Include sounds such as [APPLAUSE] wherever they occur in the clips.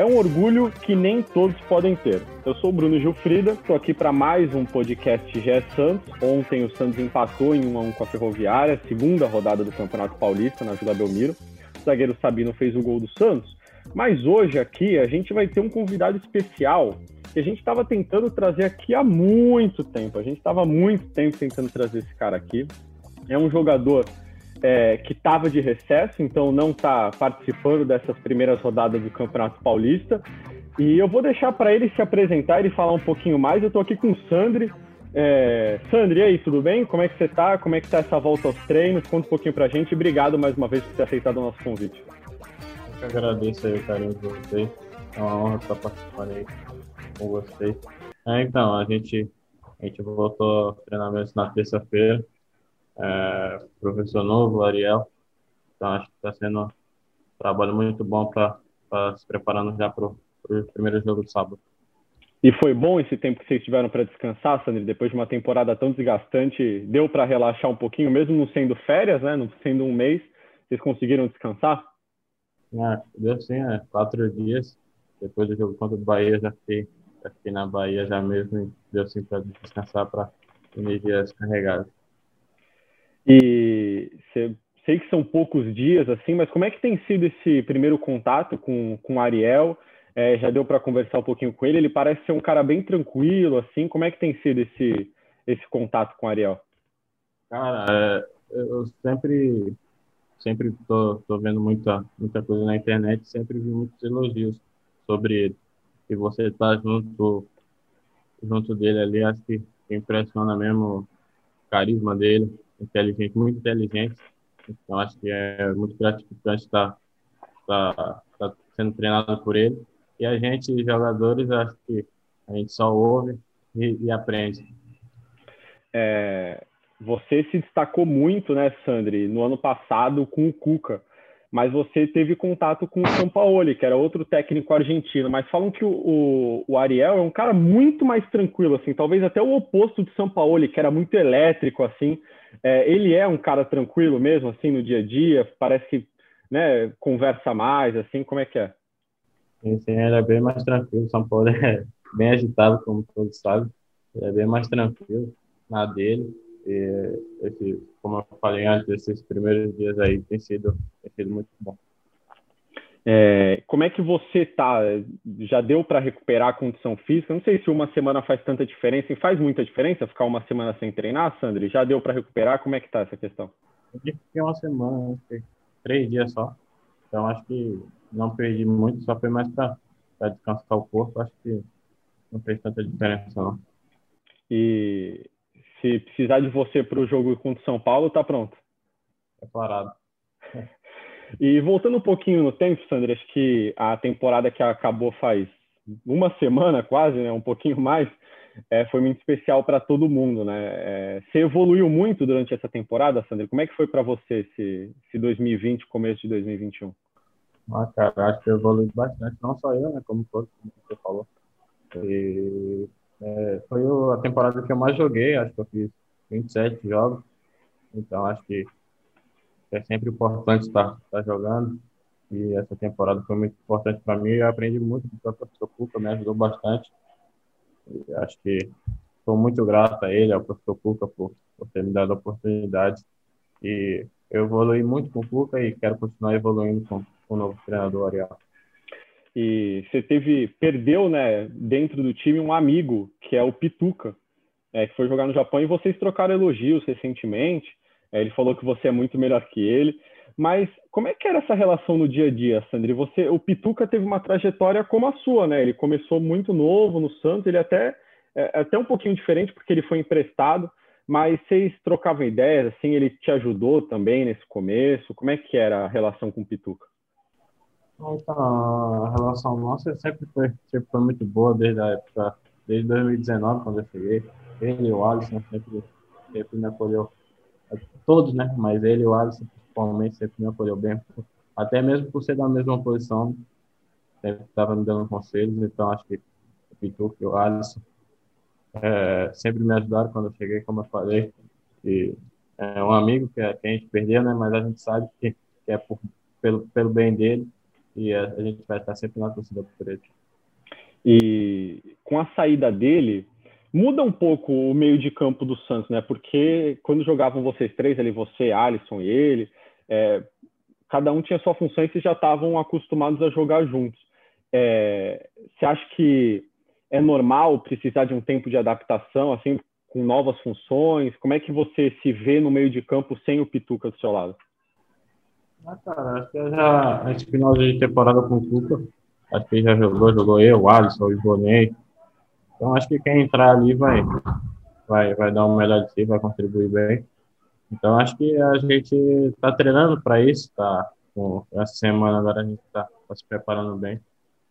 É um orgulho que nem todos podem ter. Eu sou o Bruno Gilfrida, estou aqui para mais um podcast GE Santos. Ontem o Santos empatou em 1 a 1 com a Ferroviária, segunda rodada do Campeonato Paulista na Vila Belmiro. O zagueiro Sabino fez o gol do Santos. Mas hoje aqui a gente vai ter um convidado especial que a gente estava tentando trazer aqui há muito tempo. A gente estava muito tempo tentando trazer esse cara aqui. É um jogador é, que estava de recesso, então não está participando dessas primeiras rodadas do Campeonato Paulista. E eu vou deixar para ele se apresentar e falar um pouquinho mais. Eu estou aqui com o Sandri. É... Sandri, e aí, tudo bem? Como é que você está? Como é que está essa volta aos treinos? Conta um pouquinho para a gente. Obrigado mais uma vez por ter aceitado o nosso convite. Eu que agradeço aí o carinho de vocês. É uma honra estar participando aí com vocês. É, então, a gente, a gente voltou ao treinamento na terça-feira é, professor novo, Ariel. Então acho que está sendo um trabalho muito bom para se preparando já para o primeiro jogo do sábado. E foi bom esse tempo que vocês tiveram para descansar, Sandro? Depois de uma temporada tão desgastante, deu para relaxar um pouquinho, mesmo não sendo férias, né? Não sendo um mês, vocês conseguiram descansar? É, deu sim, é, quatro dias. Depois do jogo contra o Bahia, já fiquei, já fiquei na Bahia já mesmo e deu sim para descansar para energias carregadas. E sei que são poucos dias, assim, mas como é que tem sido esse primeiro contato com, com o Ariel? É, já deu para conversar um pouquinho com ele. Ele parece ser um cara bem tranquilo, assim. Como é que tem sido esse, esse contato com o Ariel? Cara, é, eu sempre sempre tô, tô vendo muita muita coisa na internet, sempre vi muitos elogios sobre ele. E você tá junto junto dele ali, acho que impressiona mesmo o carisma dele, inteligente, muito inteligente. Então, acho que é muito gratificante estar, estar, estar sendo treinado por ele. E a gente, jogadores, acho que a gente só ouve e, e aprende. É, você se destacou muito, né, Sandri, no ano passado com o Cuca, mas você teve contato com o São Paulo, que era outro técnico argentino. Mas falam que o, o, o, Ariel é um cara muito mais tranquilo, assim, talvez até o oposto de São Paulo, que era muito elétrico, assim. É, ele é um cara tranquilo mesmo, assim, no dia a dia? Parece que né, conversa mais, assim, como é que é? Sim, sim, ele é bem mais tranquilo. São Paulo é [LAUGHS] bem agitado, como todos sabem. Ele é bem mais tranquilo na dele. E esse, como eu falei antes, esses primeiros dias aí tem sido, tem sido muito bom. É, como é que você tá? Já deu para recuperar a condição física? Não sei se uma semana faz tanta diferença. E faz muita diferença ficar uma semana sem treinar, Sandri? Já deu para recuperar? Como é que tá essa questão? Eu fiquei uma semana, três dias só. Então acho que não perdi muito, só foi mais para descansar o corpo. Acho que não fez tanta diferença não. E se precisar de você para o jogo contra o São Paulo, tá pronto? Preparado. E voltando um pouquinho no tempo, Sandra, acho que a temporada que acabou faz uma semana quase, né, um pouquinho mais, é, foi muito especial para todo mundo, né? É, você evoluiu muito durante essa temporada, Sandra? Como é que foi para você esse, esse 2020, começo de 2021? Ah, cara, acho que eu evolui bastante, não só eu, né, como todos, como você falou. E, é, foi a temporada que eu mais joguei, acho que eu fiz 27 jogos, então acho que é sempre importante estar, estar jogando. E essa temporada foi muito importante para mim. Eu aprendi muito com o professor Cuca, me ajudou bastante. E acho que sou muito grato a ele, ao professor Cuca, por, por ter me dado a oportunidade. E eu evolui muito com o Cuca e quero continuar evoluindo com, com o novo treinador Ariel. E você teve, perdeu, né, dentro do time um amigo, que é o Pituca, é, que foi jogar no Japão, e vocês trocaram elogios recentemente. É, ele falou que você é muito melhor que ele. Mas como é que era essa relação no dia a dia, Sandri? Você, o Pituca teve uma trajetória como a sua, né? Ele começou muito novo no Santos, ele até é, é até um pouquinho diferente porque ele foi emprestado, mas vocês trocavam ideias, assim, ele te ajudou também nesse começo? Como é que era a relação com o Pituca? Então, a relação nossa sempre foi, sempre foi muito boa desde a época desde 2019, quando eu cheguei. Ele e o Alisson sempre, sempre me acolheu. Todos, né? Mas ele o Alisson, principalmente, sempre me acolheu bem. Até mesmo por ser da mesma posição, sempre estava me dando conselhos. Então, acho que o Pituca e o Alisson é, sempre me ajudaram quando eu cheguei, como eu falei. E é um amigo que, que a gente perdeu, né? Mas a gente sabe que, que é por, pelo, pelo bem dele e a, a gente vai estar sempre na torcida por ele. E com a saída dele, muda um pouco o meio de campo do Santos, né? Porque quando jogavam vocês três ali, você, Alisson e ele, é, cada um tinha sua função e vocês já estavam acostumados a jogar juntos. É, você acha que é normal precisar de um tempo de adaptação, assim, com novas funções? Como é que você se vê no meio de campo sem o Pituca do seu lado? Ah, cara, acho que já esse final de temporada com o Pituca, acho que já jogou, jogou eu, o Alisson, o Ivonei. Então acho que quem entrar ali vai, vai, vai dar o melhor de si, vai contribuir bem. Então acho que a gente está treinando para isso, tá? Com essa semana agora a gente está tá se preparando bem.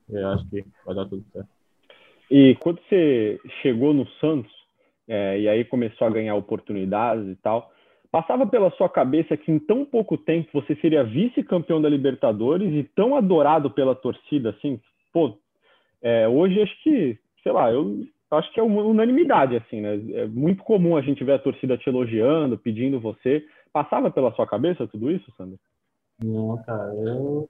E acho que vai dar tudo certo. E quando você chegou no Santos, é, e aí começou a ganhar oportunidades e tal, passava pela sua cabeça que em tão pouco tempo você seria vice-campeão da Libertadores e tão adorado pela torcida, assim, pô, é, hoje acho que, sei lá, eu acho que é unanimidade, assim, né? É muito comum a gente ver a torcida te elogiando, pedindo você. Passava pela sua cabeça tudo isso, Sandro? Não, cara, eu...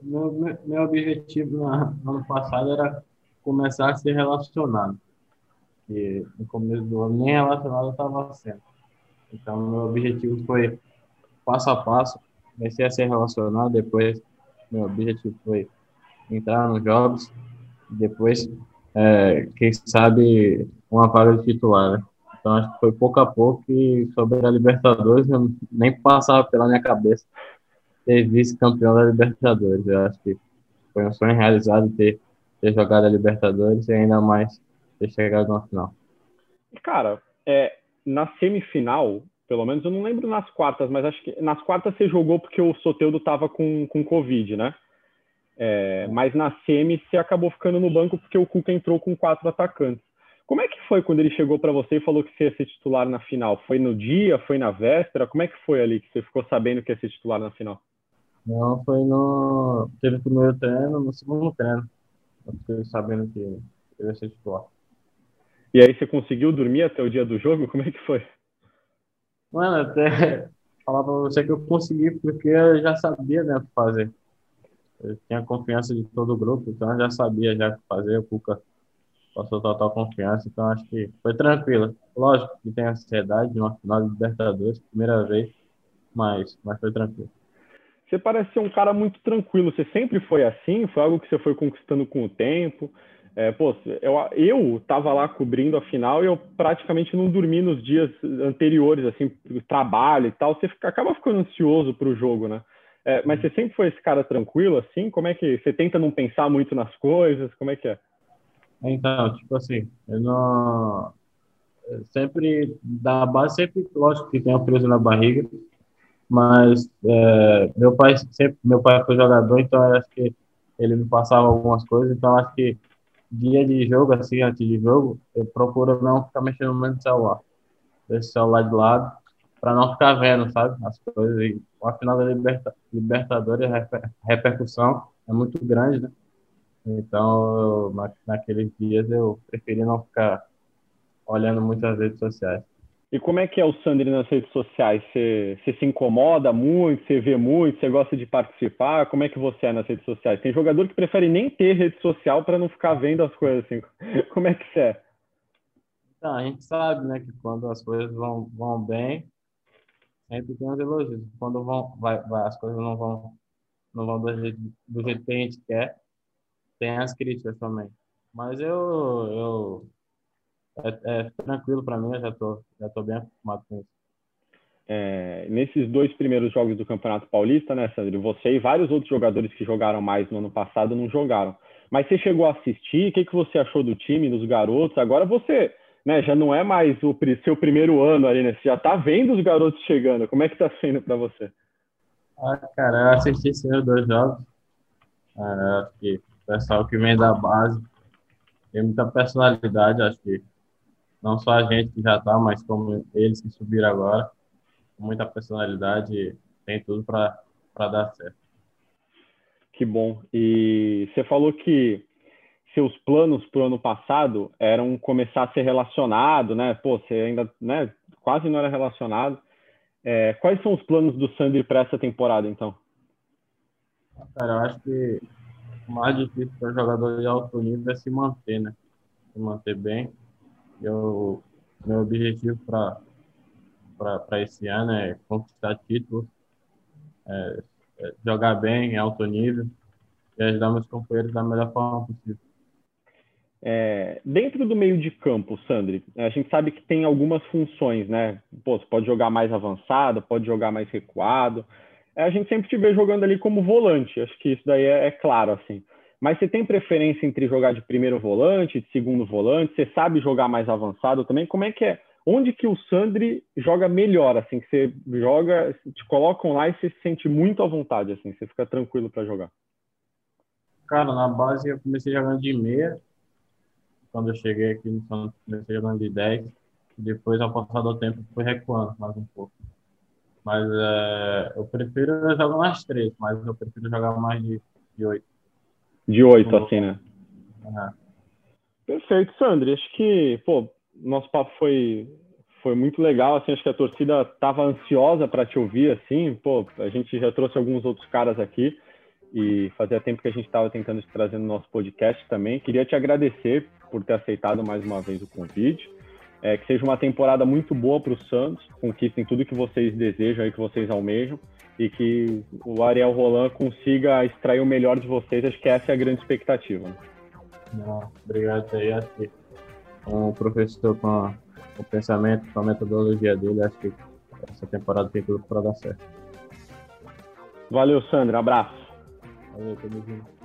Meu, meu objetivo no ano passado era começar a ser relacionado. E no começo do ano nem relacionado eu estava sendo. Então, meu objetivo foi passo a passo, comecei a ser relacionado, depois meu objetivo foi entrar nos jogos, depois, é, quem sabe, uma vaga de titular, né? Então, acho que foi pouco a pouco e sobre a Libertadores, nem passava pela minha cabeça ser vice-campeão da Libertadores. Eu acho que foi um sonho realizado ter ter jogado a Libertadores e ainda mais ter chegado na final. Cara, é, na semifinal, pelo menos eu não lembro nas quartas, mas acho que nas quartas você jogou porque o Soteudo tava com, com Covid, né? É, mas na semi você acabou ficando no banco porque o Cuca entrou com quatro atacantes. Como é que foi quando ele chegou para você e falou que você ia ser titular na final? Foi no dia? Foi na véspera? Como é que foi ali que você ficou sabendo que ia ser titular na final? Não, foi no. Teve o primeiro treino, no segundo treino. Eu fiquei sabendo que eu ia ser titular. E aí você conseguiu dormir até o dia do jogo? Como é que foi? Mano, até [LAUGHS] falar pra você que eu consegui porque eu já sabia né, o que fazer. Eu tinha confiança de todo o grupo, então eu já sabia já o que fazer. O Cuca passou total confiança, então acho que foi tranquilo. Lógico que tem ansiedade de uma final de Libertadores, primeira vez, mas, mas foi tranquilo. Você parece ser um cara muito tranquilo. Você sempre foi assim? Foi algo que você foi conquistando com o tempo? É, pô, eu, eu tava lá cobrindo a final e eu praticamente não dormi nos dias anteriores, assim, trabalho e tal. Você fica, acaba ficando ansioso para o jogo, né? É, mas você sempre foi esse cara tranquilo, assim? Como é que você tenta não pensar muito nas coisas? Como é que é? Então, tipo assim, eu não. Sempre, da base, sempre, lógico que tem a presa na barriga, mas é, meu pai sempre meu pai foi jogador então acho que ele me passava algumas coisas então acho que dia de jogo assim antes de jogo eu procuro não ficar mexendo muito no celular deixar o celular de lado para não ficar vendo sabe as coisas e a final da Liberta, Libertadores a repercussão é muito grande né então eu, naqueles dias eu preferi não ficar olhando muitas redes sociais e como é que é o Sandri nas redes sociais? Você, você, se incomoda muito? Você vê muito? Você gosta de participar? Como é que você é nas redes sociais? Tem jogador que prefere nem ter rede social para não ficar vendo as coisas assim. [LAUGHS] Como é que você é? Então, a gente sabe, né, que quando as coisas vão, vão bem, tem os elogios. Quando vão, vai, vai, as coisas não vão, não vão do jeito, do jeito que a gente quer, tem as críticas também. Mas eu, eu é, é tranquilo para mim, eu já tô, já tô bem acostumado com isso. É, nesses dois primeiros jogos do Campeonato Paulista, né, Sandro? Você e vários outros jogadores que jogaram mais no ano passado não jogaram. Mas você chegou a assistir? O que, que você achou do time, dos garotos? Agora você né, já não é mais o seu primeiro ano ali, né? Você já tá vendo os garotos chegando. Como é que tá sendo para você? Ah, cara, eu assisti os dois jogos. Ah, acho que o pessoal que vem da base tem muita personalidade, acho que não só a gente que já está, mas como eles que subiram agora, muita personalidade, tem tudo para dar certo. Que bom. E você falou que seus planos para o ano passado eram começar a ser relacionado, né? Pô, você ainda né, quase não era relacionado. É, quais são os planos do Sandri para essa temporada, então? Cara, eu acho que o mais difícil para jogador de alto nível é se manter, né? Se manter bem. Eu, meu objetivo para esse ano é conquistar títulos, é, é jogar bem em alto nível e ajudar meus companheiros da melhor forma possível. É, dentro do meio de campo, Sandri, a gente sabe que tem algumas funções, né? Pô, você pode jogar mais avançado, pode jogar mais recuado. É, a gente sempre te vê jogando ali como volante, acho que isso daí é, é, claro, assim. Mas você tem preferência entre jogar de primeiro volante, de segundo volante? Você sabe jogar mais avançado também? Como é que é? Onde que o Sandri joga melhor, assim, que você joga, te colocam lá e você se sente muito à vontade, assim, você fica tranquilo para jogar? Cara, na base eu comecei jogando de meia, quando eu cheguei aqui no Santos, comecei jogando de 10. Depois, ao passar do tempo, fui recuando mais um pouco. Mas é, eu prefiro jogar mais três, mas eu prefiro jogar mais de, de 8. De 8, assim, né? Uhum. Perfeito, Sandro. Acho que, pô, nosso papo foi, foi muito legal, assim, acho que a torcida estava ansiosa para te ouvir, assim, pô, a gente já trouxe alguns outros caras aqui, e fazia tempo que a gente estava tentando te trazer no nosso podcast também. Queria te agradecer por ter aceitado mais uma vez o convite. É, que seja uma temporada muito boa para o Santos, conquistem tudo que vocês desejam e que vocês almejam, e que o Ariel Roland consiga extrair o melhor de vocês. Acho que essa é a grande expectativa. Não, obrigado aí. Acho que um professor com, a, com o pensamento, com a metodologia dele, acho que essa temporada tem tudo para dar certo. Valeu, Sandra. Abraço. Valeu, tamo junto.